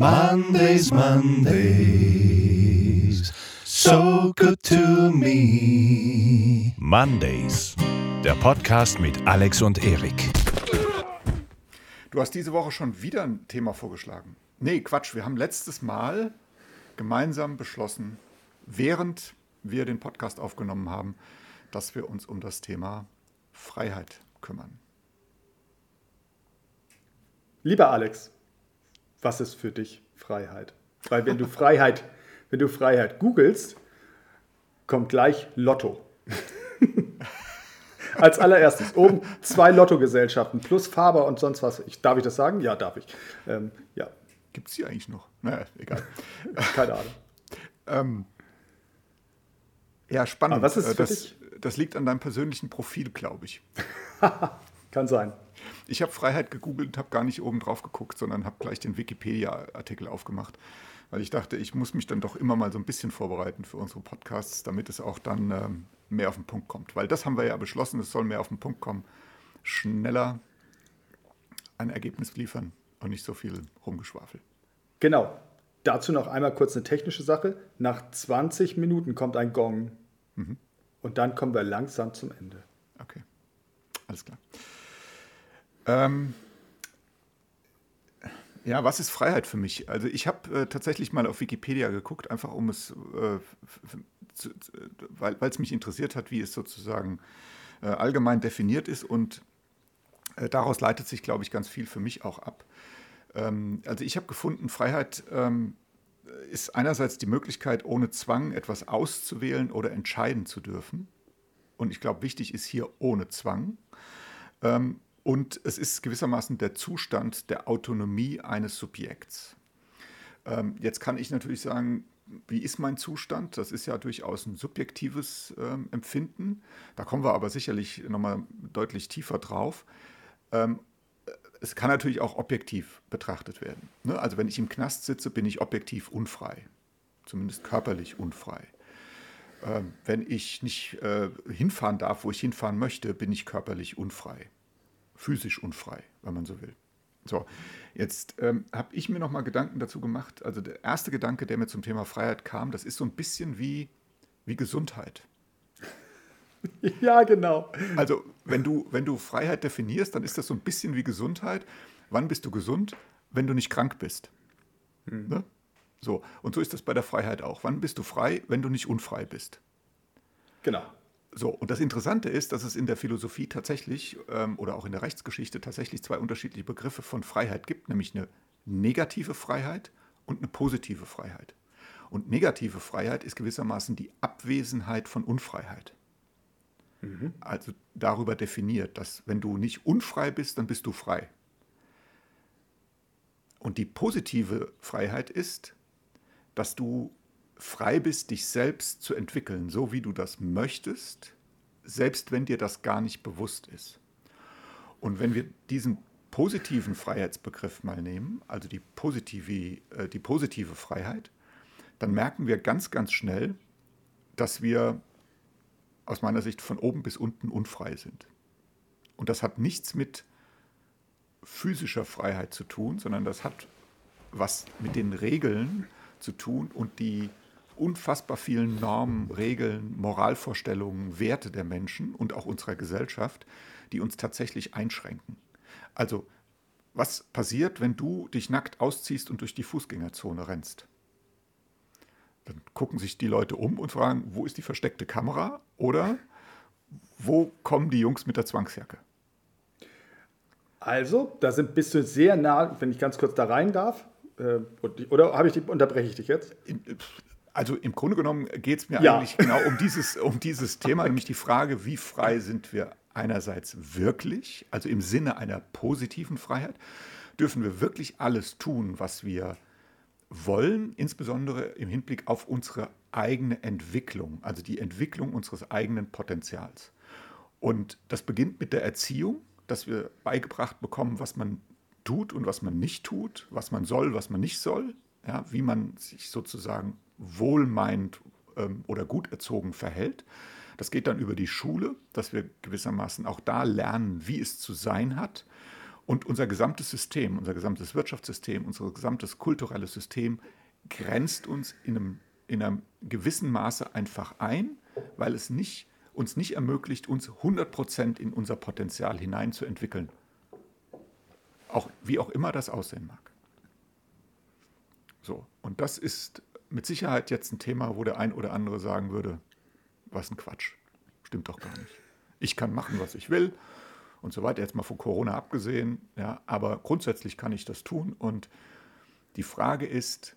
Mondays, Mondays, so good to me. Mondays, der Podcast mit Alex und Erik. Du hast diese Woche schon wieder ein Thema vorgeschlagen. Nee, Quatsch, wir haben letztes Mal gemeinsam beschlossen, während wir den Podcast aufgenommen haben, dass wir uns um das Thema Freiheit kümmern. Lieber Alex, was ist für dich Freiheit? Weil wenn du Freiheit, wenn du Freiheit googelst, kommt gleich Lotto. Als allererstes oben zwei Lottogesellschaften plus Faber und sonst was. Ich, darf ich das sagen? Ja, darf ich. Ähm, ja. Gibt es die eigentlich noch? Naja, egal. Keine Ahnung. ähm, ja, spannend. Aber was ist Äh, für das, dich? das liegt an deinem persönlichen Profil, glaube ich. Kann sein. Ich habe Freiheit gegoogelt und habe gar nicht oben drauf geguckt, sondern habe gleich den Wikipedia-Artikel aufgemacht, weil ich dachte, ich muss mich dann doch immer mal so ein bisschen vorbereiten für unsere Podcasts, damit es auch dann ähm, mehr auf den Punkt kommt. Weil das haben wir ja beschlossen, es soll mehr auf den Punkt kommen, schneller ein Ergebnis liefern und nicht so viel rumgeschwafel. Genau. Dazu noch einmal kurz eine technische Sache. Nach 20 Minuten kommt ein Gong. Und dann kommen wir langsam zum Ende. Okay, alles klar. Ähm, ja, was ist Freiheit für mich? Also ich habe äh, tatsächlich mal auf Wikipedia geguckt, einfach um es, äh, zu- weil es mich interessiert hat, wie es sozusagen äh, allgemein definiert ist und äh, daraus leitet sich, glaube ich, ganz viel für mich auch ab. Ähm, also ich habe gefunden, Freiheit ähm, ist einerseits die Möglichkeit, ohne Zwang etwas auszuwählen oder entscheiden zu dürfen. Und ich glaube, wichtig ist hier ohne Zwang. Ähm, und es ist gewissermaßen der Zustand der Autonomie eines Subjekts. Ähm, jetzt kann ich natürlich sagen, wie ist mein Zustand? Das ist ja durchaus ein subjektives ähm, Empfinden. Da kommen wir aber sicherlich nochmal deutlich tiefer drauf. Ähm, es kann natürlich auch objektiv betrachtet werden. Ne? Also wenn ich im Knast sitze, bin ich objektiv unfrei, zumindest körperlich unfrei. Ähm, wenn ich nicht äh, hinfahren darf, wo ich hinfahren möchte, bin ich körperlich unfrei, physisch unfrei, wenn man so will. So, jetzt ähm, habe ich mir noch mal Gedanken dazu gemacht. Also der erste Gedanke, der mir zum Thema Freiheit kam, das ist so ein bisschen wie, wie Gesundheit. Ja, genau. Also, wenn du, wenn du Freiheit definierst, dann ist das so ein bisschen wie Gesundheit. Wann bist du gesund? Wenn du nicht krank bist. Ne? So, und so ist das bei der Freiheit auch. Wann bist du frei? Wenn du nicht unfrei bist. Genau. So, und das Interessante ist, dass es in der Philosophie tatsächlich ähm, oder auch in der Rechtsgeschichte tatsächlich zwei unterschiedliche Begriffe von Freiheit gibt, nämlich eine negative Freiheit und eine positive Freiheit. Und negative Freiheit ist gewissermaßen die Abwesenheit von Unfreiheit. Also darüber definiert, dass wenn du nicht unfrei bist, dann bist du frei. Und die positive Freiheit ist, dass du frei bist, dich selbst zu entwickeln, so wie du das möchtest, selbst wenn dir das gar nicht bewusst ist. Und wenn wir diesen positiven Freiheitsbegriff mal nehmen, also die positive, äh, die positive Freiheit, dann merken wir ganz, ganz schnell, dass wir aus meiner Sicht von oben bis unten unfrei sind. Und das hat nichts mit physischer Freiheit zu tun, sondern das hat was mit den Regeln zu tun und die unfassbar vielen Normen, Regeln, Moralvorstellungen, Werte der Menschen und auch unserer Gesellschaft, die uns tatsächlich einschränken. Also, was passiert, wenn du dich nackt ausziehst und durch die Fußgängerzone rennst? Dann gucken sich die Leute um und fragen, wo ist die versteckte Kamera oder wo kommen die Jungs mit der Zwangsjacke? Also, da sind, bist du sehr nah, wenn ich ganz kurz da rein darf. Äh, oder habe ich die, unterbreche ich dich jetzt? Also im Grunde genommen geht es mir Ja. eigentlich genau um dieses, um dieses Thema, nämlich die Frage, wie frei sind wir einerseits wirklich, also im Sinne einer positiven Freiheit, dürfen wir wirklich alles tun, was wir wollen, insbesondere im Hinblick auf unsere eigene Entwicklung, also die Entwicklung unseres eigenen Potenzials. Und das beginnt mit der Erziehung, dass wir beigebracht bekommen, was man tut und was man nicht tut, was man soll, was man nicht soll, ja, wie man sich sozusagen wohlmeint ähm, oder gut erzogen verhält. Das geht dann über die Schule, dass wir gewissermaßen auch da lernen, wie es zu sein hat. Und unser gesamtes System, unser gesamtes Wirtschaftssystem, unser gesamtes kulturelles System grenzt uns in einem, in einem gewissen Maße einfach ein, weil es nicht, uns nicht ermöglicht, uns 100% in unser Potenzial hineinzuentwickeln. Auch, wie auch immer das aussehen mag. So, und das ist mit Sicherheit jetzt ein Thema, wo der ein oder andere sagen würde, was ein Quatsch. Stimmt doch gar nicht. Ich kann machen, was ich will und so weiter, jetzt mal von Corona abgesehen, ja, aber grundsätzlich kann ich das tun und die Frage ist,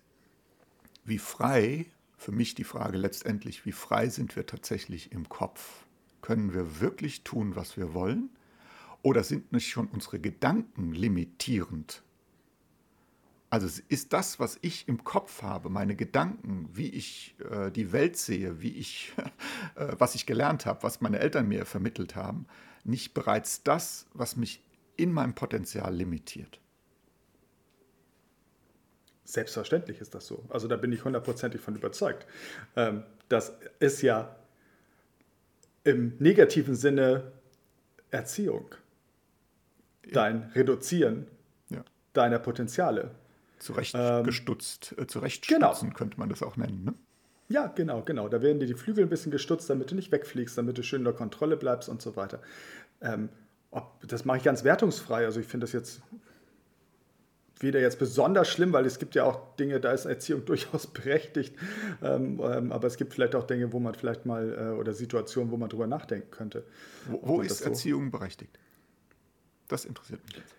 wie frei, für mich die Frage letztendlich, wie frei sind wir tatsächlich im Kopf? Können wir wirklich tun, was wir wollen? Oder sind nicht schon unsere Gedanken limitierend? Also ist das, was ich im Kopf habe, meine Gedanken, wie ich äh, die Welt sehe, wie ich, äh, was ich gelernt habe, was meine Eltern mir vermittelt haben, nicht bereits das, was mich in meinem Potenzial limitiert? Selbstverständlich ist das so. Also da bin ich hundertprozentig von überzeugt. Ähm, das ist ja im negativen Sinne Erziehung. Dein Reduzieren ja. deiner Potenziale. Zurechtgestutzt, ähm, äh, zurechtstutzen genau. könnte man das auch nennen. Ne? Ja, genau, genau. Da werden dir die Flügel ein bisschen gestutzt, damit du nicht wegfliegst, damit du schön in der Kontrolle bleibst und so weiter. Ähm, ob, das mache ich ganz wertungsfrei. Also ich finde das jetzt weder jetzt besonders schlimm, weil es gibt ja auch Dinge, da ist Erziehung durchaus berechtigt. Ähm, ähm, aber es gibt vielleicht auch Dinge, wo man vielleicht mal äh, oder Situationen, wo man drüber nachdenken könnte. Wo, wo ist so Erziehung berechtigt? Das interessiert mich jetzt.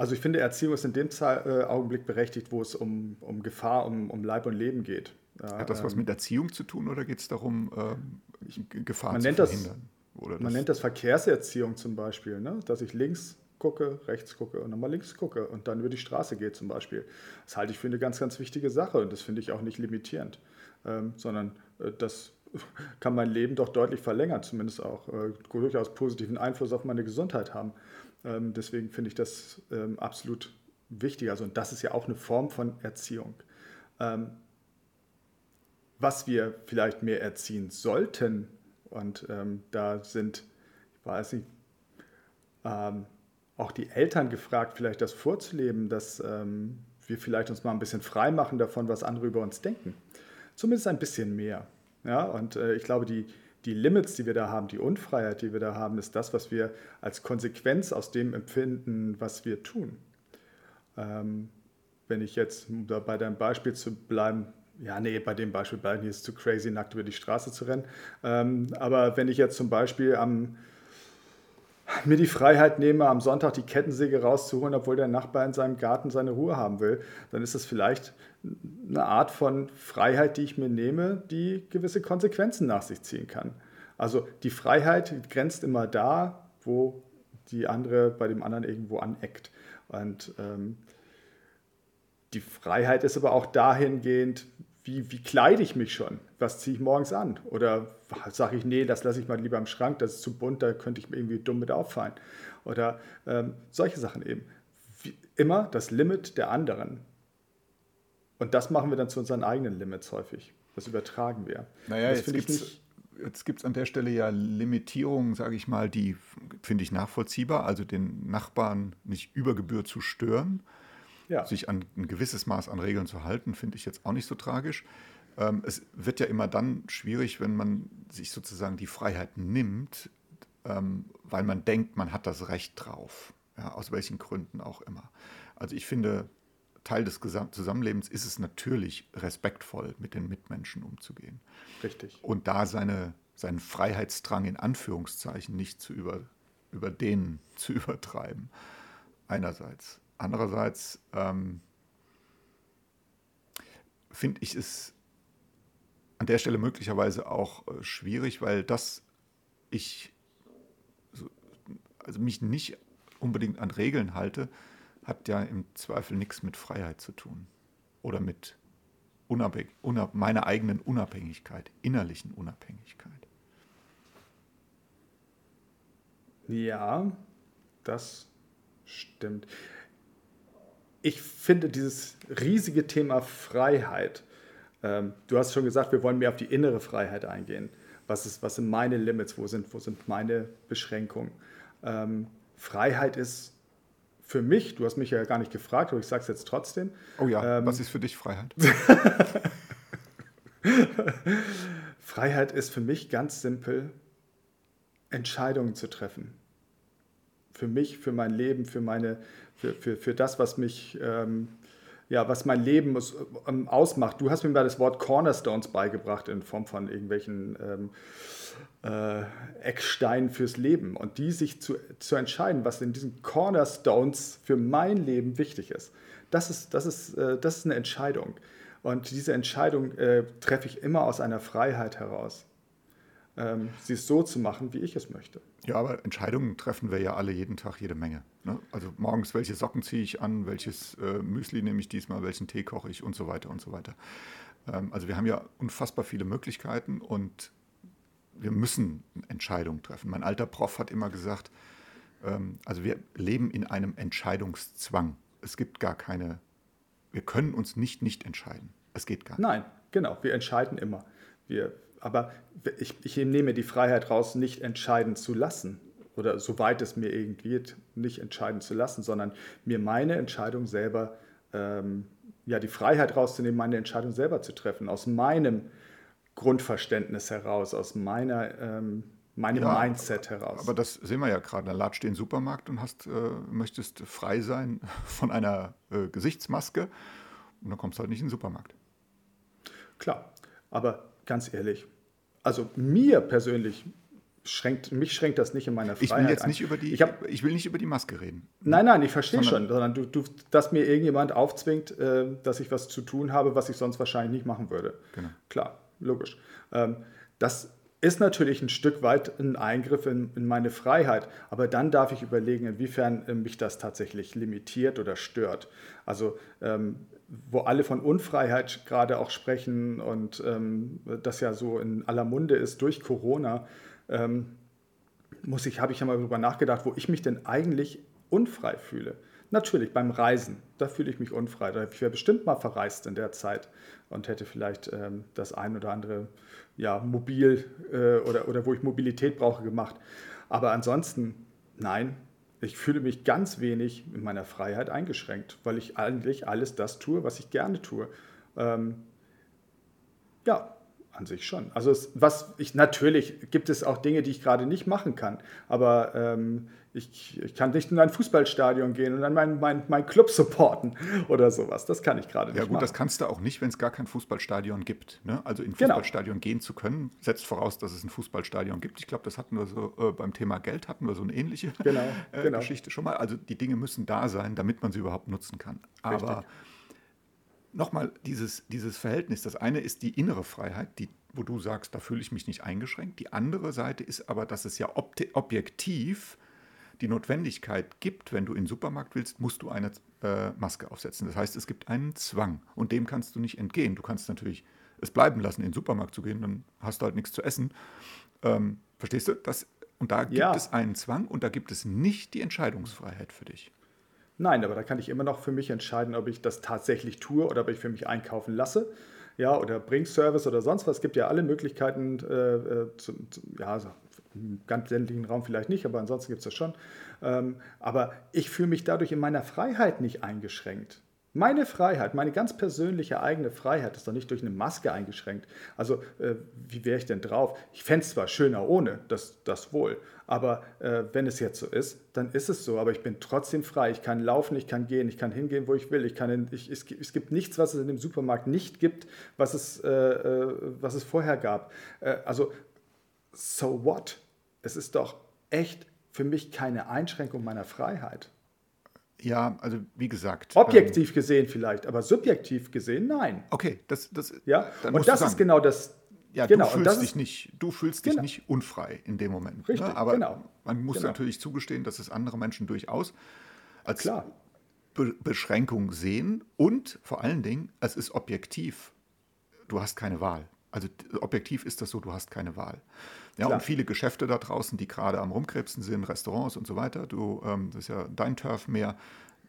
Also ich finde, Erziehung ist in dem äh, Augenblick berechtigt, wo es um, um Gefahr, um, um Leib und Leben geht. Hat das was ähm, mit Erziehung zu tun oder geht es darum, ähm, Gefahr man zu verhindern? Das, man nennt das Verkehrserziehung zum Beispiel, ne? dass ich links gucke, rechts gucke und nochmal links gucke und dann über die Straße gehe zum Beispiel. Das halte ich für eine ganz, ganz wichtige Sache und das finde ich auch nicht limitierend, ähm, sondern äh, das kann mein Leben doch deutlich verlängern, zumindest auch äh, durchaus positiven Einfluss auf meine Gesundheit haben. Ähm, deswegen finde ich das ähm, absolut wichtig. Also, und das ist ja auch eine Form von Erziehung. Ähm, was wir vielleicht mehr erziehen sollten, und ähm, da sind, ich weiß nicht, ähm, auch die Eltern gefragt, vielleicht das vorzuleben, dass ähm, wir vielleicht uns mal ein bisschen frei machen davon, was andere über uns denken. Zumindest ein bisschen mehr. Ja, und äh, ich glaube, die, die Limits, die wir da haben, die Unfreiheit, die wir da haben, ist das, was wir als Konsequenz aus dem empfinden, was wir tun. Ähm, wenn ich jetzt, um da bei deinem Beispiel zu bleiben, ja, nee, bei dem Beispiel bleiben, hier ist es zu crazy, nackt über die Straße zu rennen. Ähm, aber wenn ich jetzt zum Beispiel am, mir die Freiheit nehme, am Sonntag die Kettensäge rauszuholen, obwohl der Nachbar in seinem Garten seine Ruhe haben will, dann ist das vielleicht eine Art von Freiheit, die ich mir nehme, die gewisse Konsequenzen nach sich ziehen kann. Also die Freiheit grenzt immer da, wo die andere bei dem anderen irgendwo aneckt. Und ähm, die Freiheit ist aber auch dahingehend, wie, wie kleide ich mich schon? Was ziehe ich morgens an? Oder sage ich, nee, das lasse ich mal lieber im Schrank, das ist zu bunt, da könnte ich mir irgendwie dumm mit auffallen. Oder ähm, solche Sachen eben. Wie immer das Limit der anderen. Und das machen wir dann zu unseren eigenen Limits häufig. Das übertragen wir. Naja, das jetzt gibt es an der Stelle ja Limitierungen, sage ich mal, die finde ich nachvollziehbar. Also den Nachbarn nicht über Gebühr zu stören ja. sich an ein gewisses Maß an Regeln zu halten, finde ich jetzt auch nicht so tragisch. Ähm, es wird ja immer dann schwierig, wenn man sich sozusagen die Freiheit nimmt, ähm, weil man denkt, man hat das Recht drauf. Ja, aus welchen Gründen auch immer. Also ich finde, Teil des Zusammenlebens ist es natürlich, respektvoll mit den Mitmenschen umzugehen. Richtig. Und da seine, seinen Freiheitsdrang in Anführungszeichen nicht zu über, über den zu übertreiben. Einerseits. Andererseits ähm, finde ich es an der Stelle möglicherweise auch äh, schwierig, weil das ich so, also mich nicht unbedingt an Regeln halte, hat ja im Zweifel nichts mit Freiheit zu tun oder mit unabhäng, unab, meiner eigenen Unabhängigkeit, innerlichen Unabhängigkeit. Ja, das stimmt ich finde dieses riesige Thema Freiheit, ähm, du hast schon gesagt, wir wollen mehr auf die innere Freiheit eingehen. Was, ist, was sind meine Limits? Wo sind, wo sind meine Beschränkungen? Ähm, Freiheit ist für mich, du hast mich ja gar nicht gefragt, aber ich sage es jetzt trotzdem. Oh ja, ähm, was ist für dich Freiheit? Freiheit ist für mich ganz simpel, Entscheidungen zu treffen. Für mich, für mein Leben, für, meine, für, für, für das, was mich, ähm, ja, was mein Leben ähm, ausmacht. Du hast mir mal das Wort Cornerstones beigebracht in Form von irgendwelchen ähm, äh, Ecksteinen fürs Leben. Und die sich zu, zu entscheiden, was in diesen Cornerstones für mein Leben wichtig ist. Das ist, das ist, äh, das ist eine Entscheidung. Und diese Entscheidung äh, treffe ich immer aus einer Freiheit heraus, ähm, sie so zu machen, wie ich es möchte. Ja, aber Entscheidungen treffen wir ja alle jeden Tag jede Menge. Ne? Also morgens, welche Socken ziehe ich an, welches äh, Müsli nehme ich diesmal, welchen Tee koche ich und so weiter und so weiter. Ähm, also wir haben ja unfassbar viele Möglichkeiten und wir müssen Entscheidungen treffen. Mein alter Prof hat immer gesagt, ähm, also wir leben in einem Entscheidungszwang. Es gibt gar keine wir können uns nicht nicht entscheiden. Es geht gar nicht. Nein, genau. Wir entscheiden immer. Wir, aber ich, ich nehme die Freiheit raus, nicht entscheiden zu lassen. Oder soweit es mir irgendwie geht, nicht entscheiden zu lassen, sondern mir meine Entscheidung selber, ähm, ja, die Freiheit rauszunehmen, meine Entscheidung selber zu treffen. Aus meinem Grundverständnis heraus, aus meiner ähm, meinem ja, Mindset heraus. Aber das sehen wir ja gerade. Da latscht den Supermarkt und hast, äh, möchtest frei sein von einer äh, Gesichtsmaske und dann kommst du halt nicht in den Supermarkt. Klar, aber ganz ehrlich, also mir persönlich schränkt, mich schränkt das nicht in meiner Freiheit Ich will jetzt nicht über die, ich, hab, ich will nicht über die Maske reden. Nein, nein, ich verstehe schon, sondern du, du, dass mir irgendjemand aufzwingt, äh, dass ich was zu tun habe, was ich sonst wahrscheinlich nicht machen würde. Genau. Klar, logisch. Ähm, das ist natürlich ein Stück weit ein Eingriff in, in, meine Freiheit, aber dann darf ich überlegen, inwiefern äh, mich das tatsächlich limitiert oder stört. Also ähm, wo alle von Unfreiheit gerade auch sprechen und ähm, das ja so in aller Munde ist durch Corona, ähm, muss ich, habe ich ja mal darüber nachgedacht, wo ich mich denn eigentlich unfrei fühle. Natürlich beim Reisen, da fühle ich mich unfrei. Ich wäre bestimmt mal verreist in der Zeit und hätte vielleicht ähm, das ein oder andere ja, mobil äh, oder, oder wo ich Mobilität brauche gemacht. Aber ansonsten, nein, ich fühle mich ganz wenig in meiner Freiheit eingeschränkt, weil ich eigentlich alles das tue, was ich gerne tue. Ähm, ja, an sich schon. Also es, was ich natürlich gibt es auch Dinge, die ich gerade nicht machen kann, aber ähm, ich, ich, kann nicht in ein Fußballstadion gehen und dann meinen mein, mein Club supporten oder sowas. Das kann ich gerade nicht. Ja gut, machen. das kannst du auch nicht, wenn es gar kein Fußballstadion gibt. Ne? Also in ein genau. Fußballstadion genau. gehen zu können, setzt voraus, dass es ein Fußballstadion gibt. Ich glaube, das hatten wir so äh, beim Thema Geld hatten wir so eine ähnliche genau, äh, genau. Geschichte schon mal. Also die Dinge müssen da sein, damit man sie überhaupt nutzen kann. Aber nochmal dieses, dieses Verhältnis. Das eine ist die innere Freiheit, die, wo du sagst, da fühle ich mich nicht eingeschränkt. Die andere Seite ist aber, dass es ja objektiv die Notwendigkeit gibt, wenn du in den Supermarkt willst, musst du eine äh, Maske aufsetzen. Das heißt, es gibt einen Zwang und dem kannst du nicht entgehen. Du kannst natürlich es bleiben lassen, in den Supermarkt zu gehen, dann hast du halt nichts zu essen. Ähm, verstehst du? Das, und da gibt ja. es einen Zwang und da gibt es nicht die Entscheidungsfreiheit für dich. Nein, aber da kann ich immer noch für mich entscheiden, ob ich das tatsächlich tue oder ob ich für mich einkaufen lasse. Ja, oder Bringservice oder sonst was. Es gibt ja alle Möglichkeiten, äh, äh zu, zu, ja, im ganz ländlichen Raum vielleicht nicht, aber ansonsten gibt es das schon. Ähm, aber ich fühle mich dadurch in meiner Freiheit nicht eingeschränkt. Meine Freiheit, meine ganz persönliche eigene Freiheit ist doch nicht durch eine Maske eingeschränkt. Also äh, wie wäre ich denn drauf? Ich fände es zwar schöner ohne, das, das wohl, aber äh, wenn es jetzt so ist, dann ist es so. Aber ich bin trotzdem frei. Ich kann laufen, ich kann gehen, ich kann hingehen, wo ich will. Ich kann in, ich, es, es, gibt nichts, was es in dem Supermarkt nicht gibt, was es, äh, äh was es vorher gab. Äh, also so what? Es ist doch echt für mich keine Einschränkung meiner Freiheit. Ja, also wie gesagt. Objektiv ähm, gesehen vielleicht, aber subjektiv gesehen nein. Okay, das, das ja. Und das ist genau das. Ja, genau, du fühlst dich ist, nicht, du fühlst genau. dich nicht unfrei in dem Moment. Ne? Richtig, ne? aber genau. man muss genau. natürlich zugestehen, dass es andere Menschen durchaus als Klar. Be Beschränkung sehen und vor allen Dingen, es ist objektiv. Du hast keine Wahl. Also objektiv ist das so, du hast keine Wahl. Ja, Klar. und viele Geschäfte da draußen, die gerade am Rumkrebsen sind, Restaurants und so weiter, du, ähm, das ist ja dein Turf mehr,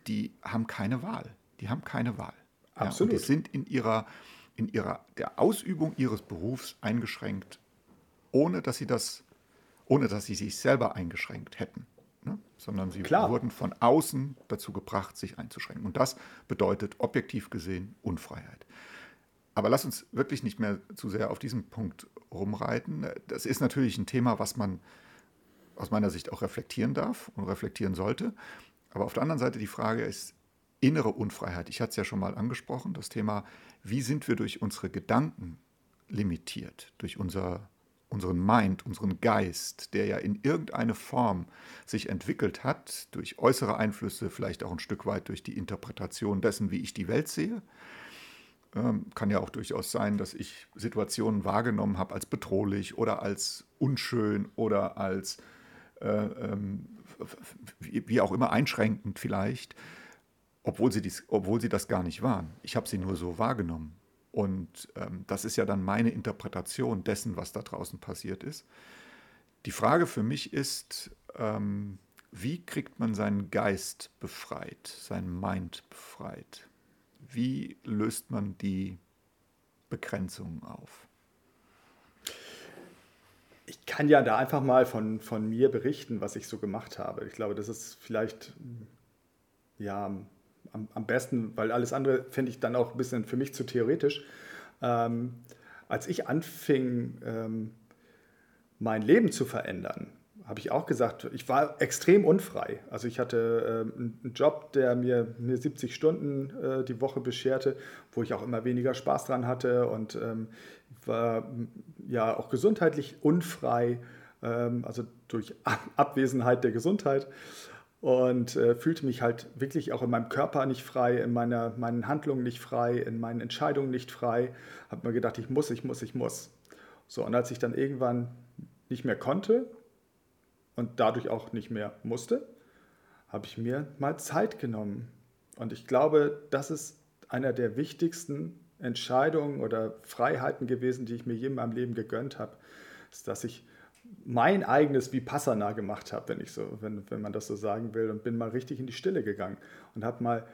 die haben keine Wahl. Die haben keine Wahl. Absolut. Ja, die sind in ihrer, in ihrer, der Ausübung ihres Berufs eingeschränkt, ohne dass sie das, ohne dass sie sich selber eingeschränkt hätten. Ne? sondern sie Klar. wurden von außen dazu gebracht, sich einzuschränken. Und das bedeutet objektiv gesehen Unfreiheit. Aber lass uns wirklich nicht mehr zu sehr auf diesen Punkt rumreiten. Das ist natürlich ein Thema, was man aus meiner Sicht auch reflektieren darf und reflektieren sollte. Aber auf der anderen Seite die Frage ist innere Unfreiheit. Ich hatte es ja schon mal angesprochen, das Thema, wie sind wir durch unsere Gedanken limitiert, durch unser, unseren Mind, unseren Geist, der ja in irgendeine Form sich entwickelt hat, durch äußere Einflüsse, vielleicht auch ein Stück weit durch die Interpretation dessen, wie ich die Welt sehe. Kann ja auch durchaus sein, dass ich Situationen wahrgenommen habe als bedrohlich oder als unschön oder als äh, ähm, wie, wie auch immer einschränkend vielleicht, obwohl sie, dies, obwohl sie das gar nicht waren. Ich habe sie nur so wahrgenommen. Und ähm, das ist ja dann meine Interpretation dessen, was da draußen passiert ist. Die Frage für mich ist, ähm, wie kriegt man seinen Geist befreit, seinen Mind befreit? Wie löst man die Begrenzungen auf? Ich kann ja da einfach mal von, von mir berichten, was ich so gemacht habe. Ich glaube, das ist vielleicht ja, am, am besten, weil alles andere finde ich dann auch ein bisschen für mich zu theoretisch. Ähm, als ich anfing, ähm, mein Leben zu verändern, habe ich auch gesagt, ich war extrem unfrei. Also ich hatte ähm, einen Job, der mir, mir 70 Stunden äh, die Woche bescherte, wo ich auch immer weniger Spaß dran hatte und ähm, war ja auch gesundheitlich unfrei, ähm, also durch Abwesenheit der Gesundheit und äh, fühlte mich halt wirklich auch in meinem Körper nicht frei, in meiner, meinen Handlungen nicht frei, in meinen Entscheidungen nicht frei. Habe mir gedacht, ich muss, ich muss, ich muss. So, und als ich dann irgendwann nicht mehr konnte und dadurch auch nicht mehr musste, habe ich mir mal Zeit genommen. Und ich glaube, das ist einer der wichtigsten Entscheidungen oder Freiheiten gewesen, die ich mir je in meinem Leben gegönnt habe, ist, dass ich mein eigenes Vipassana gemacht habe, wenn, so, wenn, wenn man das so sagen will, und bin mal richtig in die Stille gegangen und habe mal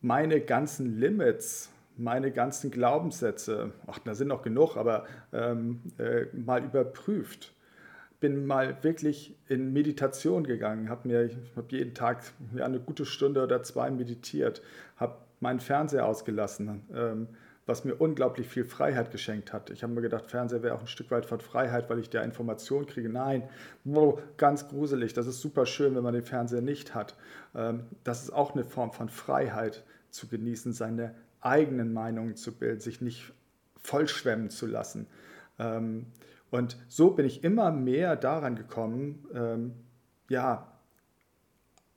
meine ganzen Limits, meine ganzen Glaubenssätze, ach, da sind noch genug, aber ähm, äh, mal überprüft. Bin mal wirklich in Meditation gegangen, habe mir, habe jeden Tag eine gute Stunde oder zwei meditiert, habe meinen Fernseher ausgelassen, ähm, was mir unglaublich viel Freiheit geschenkt hat. Ich habe mir gedacht, Fernseher wäre auch ein Stück weit von Freiheit, weil ich da Informationen kriege. Nein, wow, ganz gruselig. Das ist super schön, wenn man den Fernseher nicht hat. Ähm, das ist auch eine Form von Freiheit zu genießen, seine eigenen Meinungen zu bilden, sich nicht vollschwemmen zu lassen. Ähm, und so bin ich immer mehr daran gekommen, ähm, ja,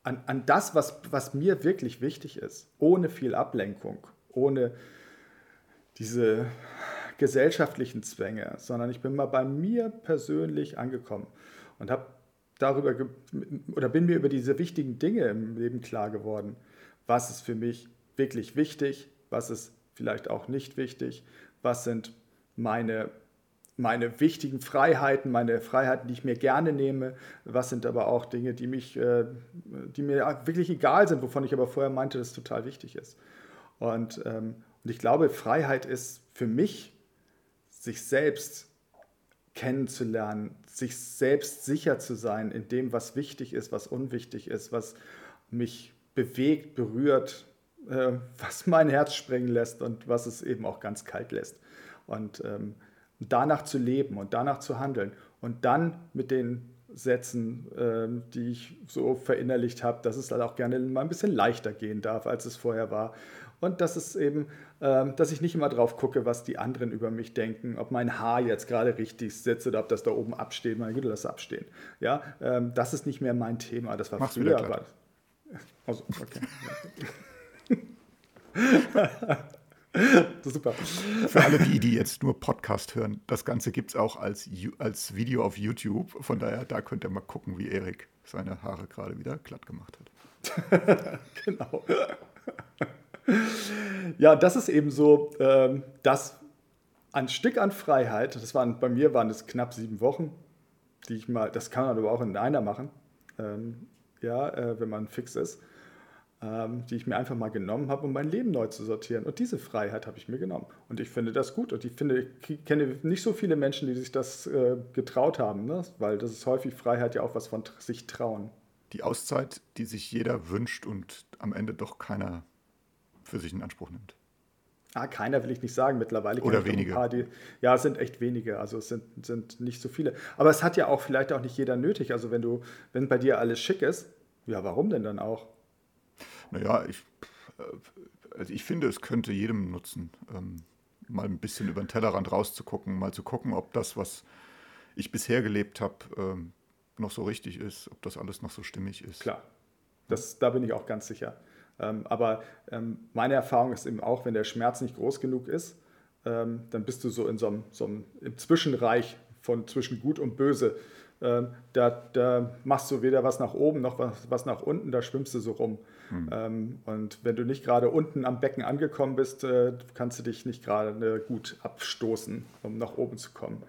an, an das, was, was mir wirklich wichtig ist, ohne viel Ablenkung, ohne diese gesellschaftlichen Zwänge, sondern ich bin mal bei mir persönlich angekommen und habe darüber oder bin mir über diese wichtigen Dinge im Leben klar geworden. Was ist für mich wirklich wichtig? Was ist vielleicht auch nicht wichtig? Was sind meine, meine wichtigen Freiheiten, meine Freiheiten, die ich mir gerne nehme? Was sind aber auch Dinge, die, mich, äh, die mir wirklich egal sind, wovon ich aber vorher meinte, dass es total wichtig ist? Und, ähm, und ich glaube, Freiheit ist für mich, sich selbst kennenzulernen, sich selbst sicher zu sein in dem, was wichtig ist, was unwichtig ist, was mich bewegt, berührt, äh, was mein Herz springen lässt und was es eben auch ganz kalt lässt. Und ähm, danach zu leben und danach zu handeln und dann mit den Sätzen, ähm, die ich so verinnerlicht habe, dass es dann auch gerne mal ein bisschen leichter gehen darf, als es vorher war und dass es eben, ähm, dass ich nicht immer drauf gucke, was die anderen über mich denken, ob mein Haar jetzt gerade richtig sitzt oder ob das da oben absteht. Meine Güte, lass abstehen. Ja, ähm, das ist nicht mehr mein Thema. Das war Mach's früher. glatt. Also, okay. Super. Für alle die, die jetzt nur Podcast hören, das Ganze gibt es auch als, als Video auf YouTube. Von daher, da könnt ihr mal gucken, wie Erik seine Haare gerade wieder glatt gemacht hat. genau. ja, das ist eben so, ähm, dass ein Stück an Freiheit, das waren bei mir waren es knapp sieben Wochen, die ich mal, das kann man aber auch in einer machen, ähm, ja, äh, wenn man fix ist, die ich mir einfach mal genommen habe, um mein Leben neu zu sortieren. Und diese Freiheit habe ich mir genommen. Und ich finde das gut. Und ich finde, ich kenne nicht so viele Menschen, die sich das äh, getraut haben, ne? weil das ist häufig Freiheit ja auch was von sich trauen. die Auszeit, die sich jeder wünscht und am Ende doch keiner für sich in Anspruch nimmt. Ah, keiner will ich nicht sagen. Mittlerweile Oder wenige. Paar, die, ja, es sind echt wenige. Also es sind, sind nicht so viele. Aber es hat ja auch vielleicht auch nicht jeder nötig. Also wenn du, wenn bei dir alles schick ist, ja, warum denn dann auch? Naja, ich, äh, also ich finde, es könnte jedem nutzen, ähm, mal ein bisschen über den Tellerrand rauszugucken, mal zu gucken, ob das, was ich bisher gelebt habe, ähm, noch so richtig ist, ob das alles noch so stimmig ist. Klar, das, da bin ich auch ganz sicher. Ähm, aber ähm, meine Erfahrung ist eben auch, wenn der Schmerz nicht groß genug ist, ähm, dann bist du so in so einem, so einem im Zwischenreich von zwischen Gut und Böse. Ähm, da, da, machst du weder was nach oben noch was, was nach unten, da schwimmst du so rum. Mhm. und wenn du nicht gerade unten am Becken angekommen bist, äh, kannst du dich nicht gerade gut abstoßen, um nach oben zu kommen.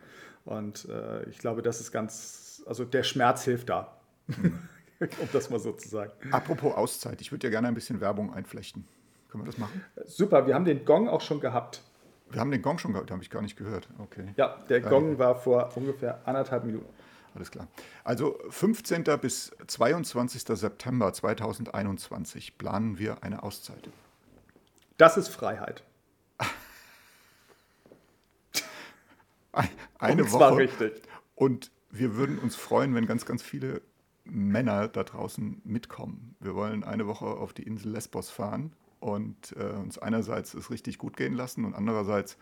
Und äh, ich glaube, das ist ganz, also der Schmerz hilft da. Mhm. um das mal so zu sagen. Apropos Auszeit, ich würde ja gerne ein bisschen Werbung einflechten. Können wir das machen? Super, wir haben den Gong auch schon gehabt. Wir haben den Gong schon gehabt, habe ich gar nicht gehört. Okay. Ja, der Gong war vor ungefähr anderthalb Minuten. Alles klar. Also 15. bis 22. September 2021 planen wir eine Auszeit. Das ist Freiheit. eine Und Woche. richtig. Und wir würden uns freuen, wenn ganz, ganz viele Männer da draußen mitkommen. Wir wollen eine Woche auf die Insel Lesbos fahren und äh, uns einerseits es richtig gut gehen lassen und andererseits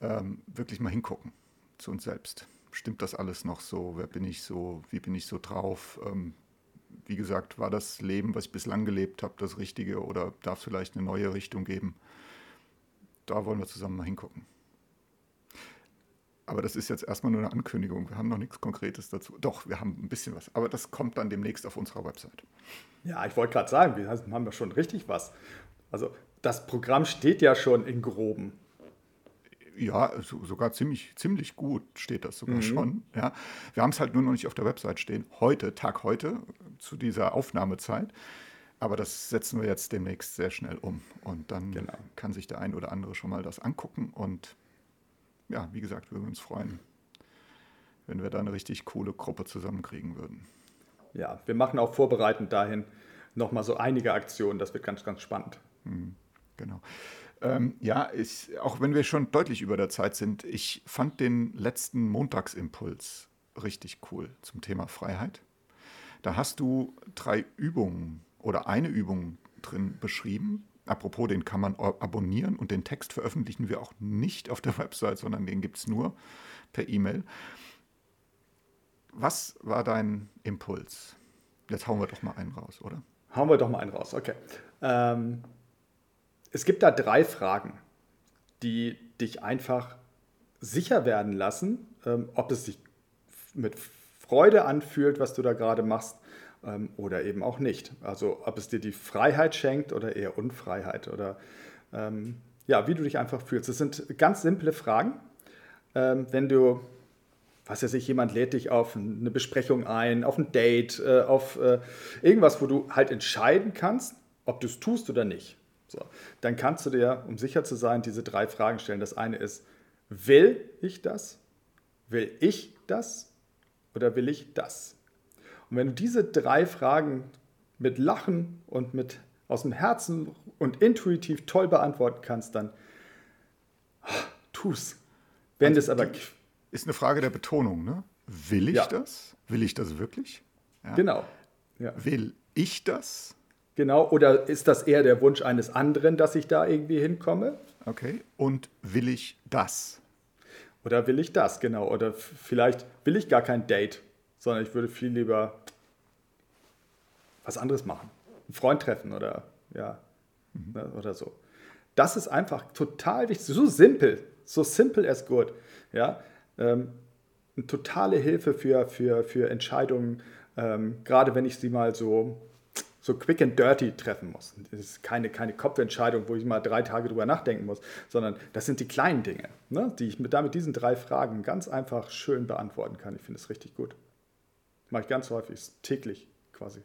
ähm, wirklich mal hingucken zu uns selbst. Stimmt das alles noch so? Wer bin ich so? Wie bin ich so drauf? Ähm, wie gesagt, war das Leben, was ich bislang gelebt habe, das Richtige oder darf es vielleicht eine neue Richtung geben? Da wollen wir zusammen mal hingucken. Aber das ist jetzt erstmal nur eine Ankündigung. Wir haben noch nichts Konkretes dazu. Doch, wir haben ein bisschen was. Aber das kommt dann demnächst auf unserer Website. Ja, ich wollte gerade sagen, wir haben ja schon richtig was. Also das Programm steht ja schon in groben. Ja, so, sogar ziemlich, ziemlich gut steht das sogar mhm. schon. Ja. Wir haben es halt nur noch nicht auf der Website stehen. Heute, Tag heute, zu dieser Aufnahmezeit. Aber das setzen wir jetzt demnächst sehr schnell um. Und dann genau. kann sich der ein oder andere schon mal das angucken und ja, wie gesagt, würden wir uns freuen, wenn wir da eine richtig coole Gruppe zusammenkriegen würden. Ja, wir machen auch vorbereitend dahin nochmal so einige Aktionen. Das wird ganz, ganz spannend. Mhm, genau. Ähm, ja, ich, auch wenn wir schon deutlich über der Zeit sind, ich fand den letzten Montagsimpuls richtig cool zum Thema Freiheit. Da hast du drei Übungen oder eine Übung drin beschrieben, Apropos, den kann man abonnieren und den Text veröffentlichen wir auch nicht auf der Website, sondern den gibt es nur per E-Mail. Was war dein Impuls? Jetzt hauen wir doch mal einen raus, oder? Hauen wir doch mal einen raus, okay. Ähm, es gibt da drei Fragen, die dich einfach sicher werden lassen, ähm, ob es sich mit Freude anfühlt, was du da gerade machst, ähm, oder eben auch nicht. Also ob es dir die Freiheit schenkt oder eher Unfreiheit oder ähm, ja, wie du dich einfach fühlst. Das sind ganz simple Fragen. Ähm, wenn du, was weiß ich, jemand lädt dich auf eine Besprechung ein, auf ein Date, äh, auf äh, irgendwas, wo du halt entscheiden kannst, ob du es tust oder nicht. So, dann kannst du dir, um sicher zu sein, diese drei Fragen stellen. Das eine ist, will ich das? Will ich das? Oder will ich das? Und wenn du diese drei Fragen mit Lachen und mit aus dem Herzen und intuitiv toll beantworten kannst, dann ah, tu's. Wenn also das aber ist eine Frage der Betonung, ne? Will ich ja. das? Will ich das wirklich? Ja. Genau. Ja. Will ich das? Genau, oder ist das eher der Wunsch eines anderen, dass ich da irgendwie hinkomme? Okay, und will ich das? Oder will ich das, genau. Oder vielleicht will ich gar kein Date sondern ich würde viel lieber was anderes machen. Einen Freund treffen oder ja, mhm. Ne, oder so. Das ist einfach total wichtig, so simpel, so simple as good. Ja, ähm, eine totale Hilfe für, für, für Entscheidungen, ähm, gerade wenn ich sie mal so, so quick and dirty treffen muss. Das ist keine, keine Kopfentscheidung, wo ich mal drei Tage drüber nachdenken muss, sondern das sind die kleinen Dinge, ne, die ich mit, da mit diesen drei Fragen ganz einfach schön beantworten kann. Ich finde es richtig gut. Mache ich ganz häufig, täglich quasi.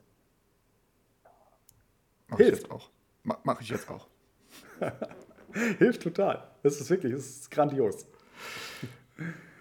Mach Hilft. Ich jetzt auch. Mache ich jetzt auch. Hilft total. Das ist wirklich, das ist grandios.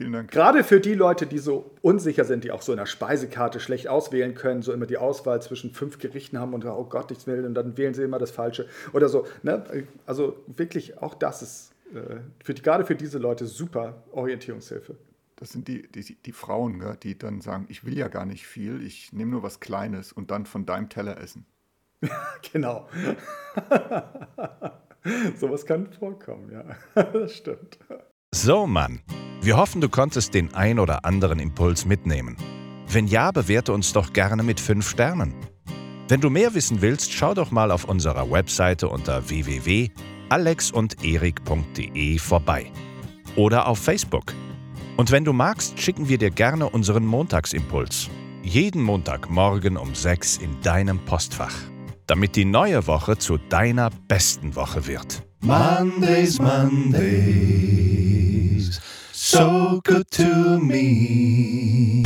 Vielen Dank. Gerade für die Leute, die so unsicher sind, die auch so in der Speisekarte schlecht auswählen können, so immer die Auswahl zwischen fünf Gerichten haben und oh Gott, ich will, und dann wählen sie immer das Falsche oder so. Ne? Also wirklich, auch das ist äh, für die, gerade für diese Leute super Orientierungshilfe. Das sind die, die, die Frauen, die dann sagen, ich will ja gar nicht viel, ich nehme nur was Kleines und dann von deinem Teller essen. genau. Sowas kann vorkommen, ja. das stimmt. So, Mann. Wir hoffen, du konntest den ein oder anderen Impuls mitnehmen. Wenn ja, bewerte uns doch gerne mit 5 Sternen. Wenn du mehr wissen willst, schau doch mal auf unserer Webseite unter www.alexunderik.de vorbei. Oder auf Facebook. Und wenn du magst, schicken wir dir gerne unseren Montagsimpuls. Jeden Montagmorgen um 6 in deinem Postfach. Damit die neue Woche zu deiner besten Woche wird. Mondays, Mondays, so good to me.